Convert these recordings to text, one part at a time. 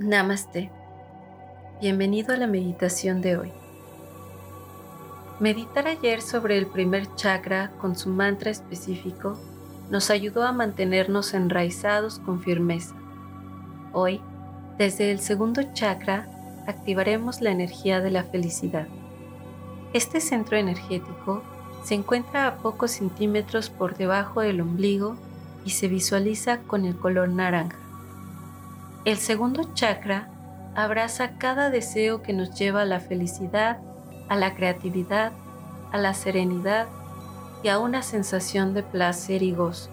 Namaste. Bienvenido a la meditación de hoy. Meditar ayer sobre el primer chakra con su mantra específico nos ayudó a mantenernos enraizados con firmeza. Hoy, desde el segundo chakra, activaremos la energía de la felicidad. Este centro energético se encuentra a pocos centímetros por debajo del ombligo y se visualiza con el color naranja. El segundo chakra abraza cada deseo que nos lleva a la felicidad, a la creatividad, a la serenidad y a una sensación de placer y gozo.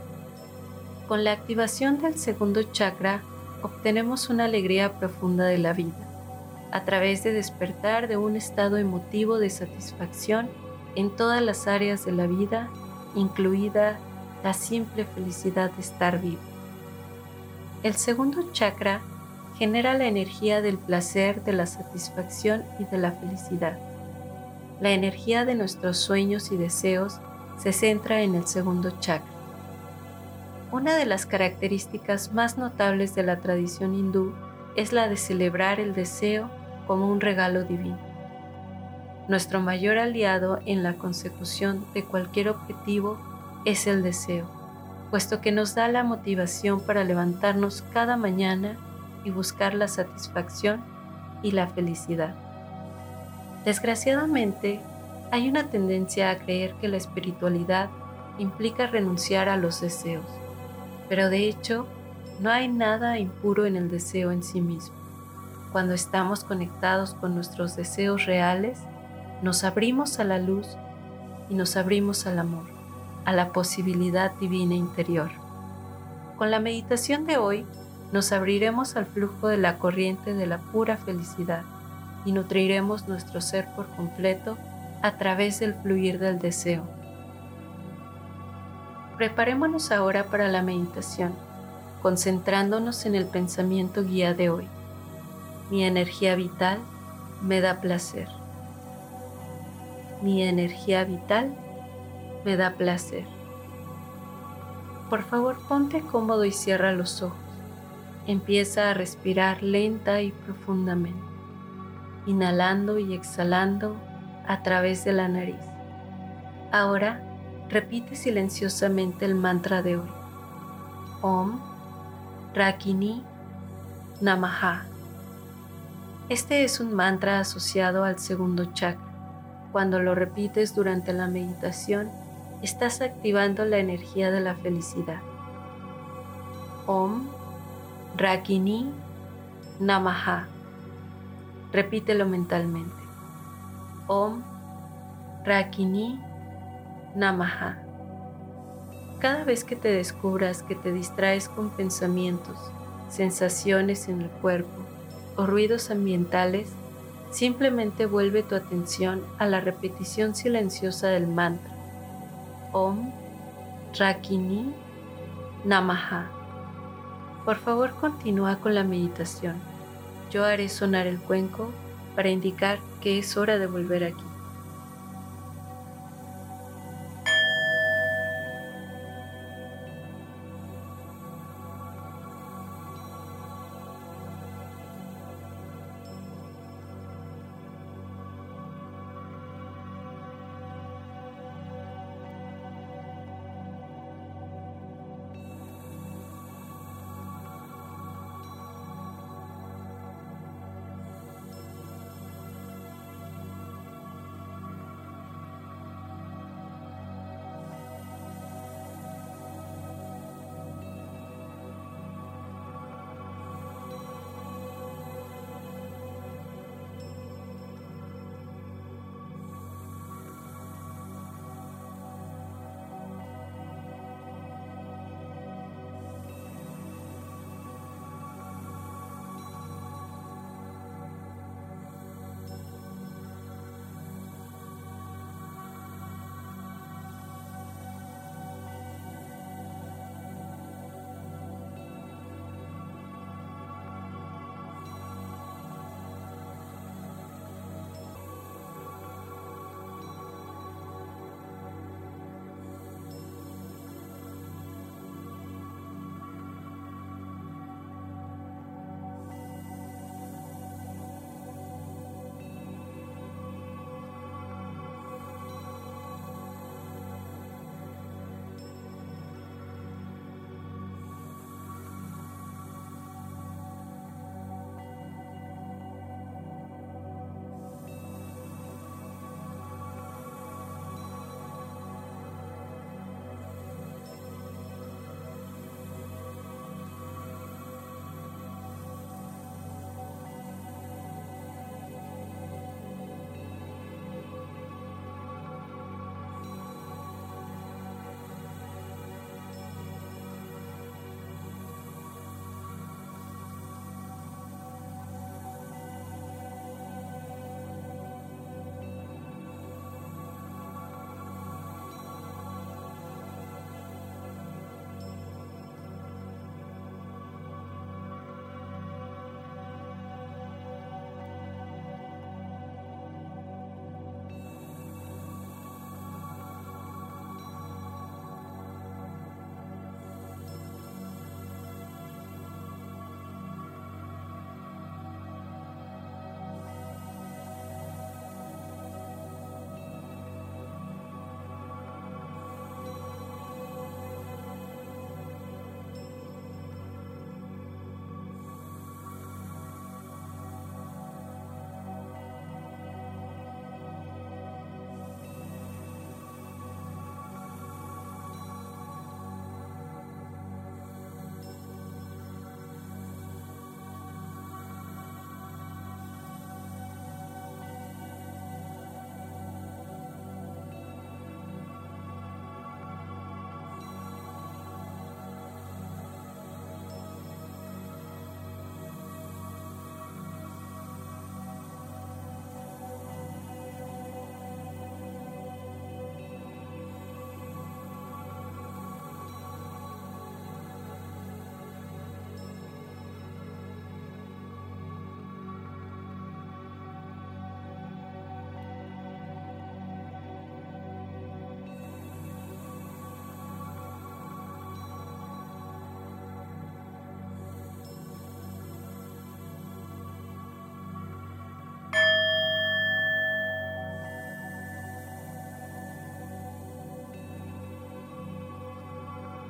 Con la activación del segundo chakra obtenemos una alegría profunda de la vida, a través de despertar de un estado emotivo de satisfacción en todas las áreas de la vida, incluida la simple felicidad de estar vivo. El segundo chakra genera la energía del placer, de la satisfacción y de la felicidad. La energía de nuestros sueños y deseos se centra en el segundo chakra. Una de las características más notables de la tradición hindú es la de celebrar el deseo como un regalo divino. Nuestro mayor aliado en la consecución de cualquier objetivo es el deseo puesto que nos da la motivación para levantarnos cada mañana y buscar la satisfacción y la felicidad. Desgraciadamente, hay una tendencia a creer que la espiritualidad implica renunciar a los deseos, pero de hecho no hay nada impuro en el deseo en sí mismo. Cuando estamos conectados con nuestros deseos reales, nos abrimos a la luz y nos abrimos al amor a la posibilidad divina interior. Con la meditación de hoy nos abriremos al flujo de la corriente de la pura felicidad y nutriremos nuestro ser por completo a través del fluir del deseo. Preparémonos ahora para la meditación, concentrándonos en el pensamiento guía de hoy. Mi energía vital me da placer. Mi energía vital me da placer. Por favor, ponte cómodo y cierra los ojos. Empieza a respirar lenta y profundamente, inhalando y exhalando a través de la nariz. Ahora, repite silenciosamente el mantra de hoy. Om Rakini Namaha. Este es un mantra asociado al segundo chakra. Cuando lo repites durante la meditación, estás activando la energía de la felicidad. Om Ragini Namaha. Repítelo mentalmente. Om Ragini Namaha. Cada vez que te descubras que te distraes con pensamientos, sensaciones en el cuerpo o ruidos ambientales, simplemente vuelve tu atención a la repetición silenciosa del mantra Om Rakini Namaha. Por favor, continúa con la meditación. Yo haré sonar el cuenco para indicar que es hora de volver aquí.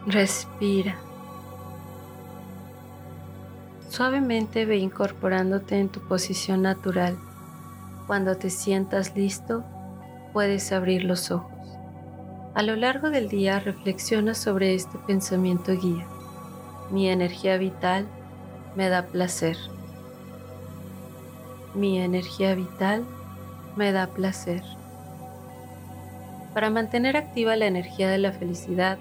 Respira. Suavemente ve incorporándote en tu posición natural. Cuando te sientas listo, puedes abrir los ojos. A lo largo del día reflexiona sobre este pensamiento guía. Mi energía vital me da placer. Mi energía vital me da placer. Para mantener activa la energía de la felicidad,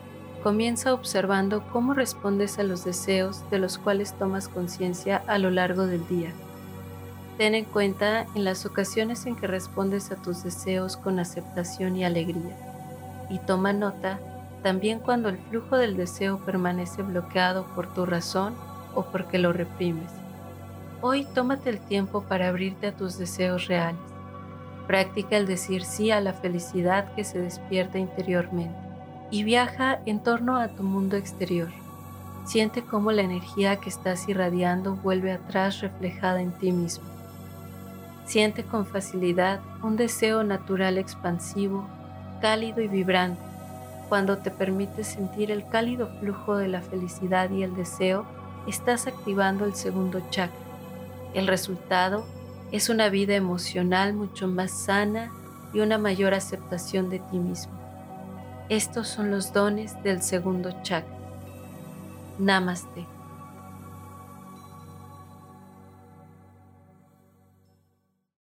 comienza observando cómo respondes a los deseos de los cuales tomas conciencia a lo largo del día. Ten en cuenta en las ocasiones en que respondes a tus deseos con aceptación y alegría. Y toma nota también cuando el flujo del deseo permanece bloqueado por tu razón o porque lo reprimes. Hoy tómate el tiempo para abrirte a tus deseos reales. Practica el decir sí a la felicidad que se despierta interiormente y viaja en torno a tu mundo exterior. Siente cómo la energía que estás irradiando vuelve atrás reflejada en ti mismo. Siente con facilidad un deseo natural expansivo, cálido y vibrante cuando te permites sentir el cálido flujo de la felicidad y el deseo, estás activando el segundo chakra. El resultado es una vida emocional mucho más sana y una mayor aceptación de ti mismo. Estos son los dones del segundo chakra. Namaste.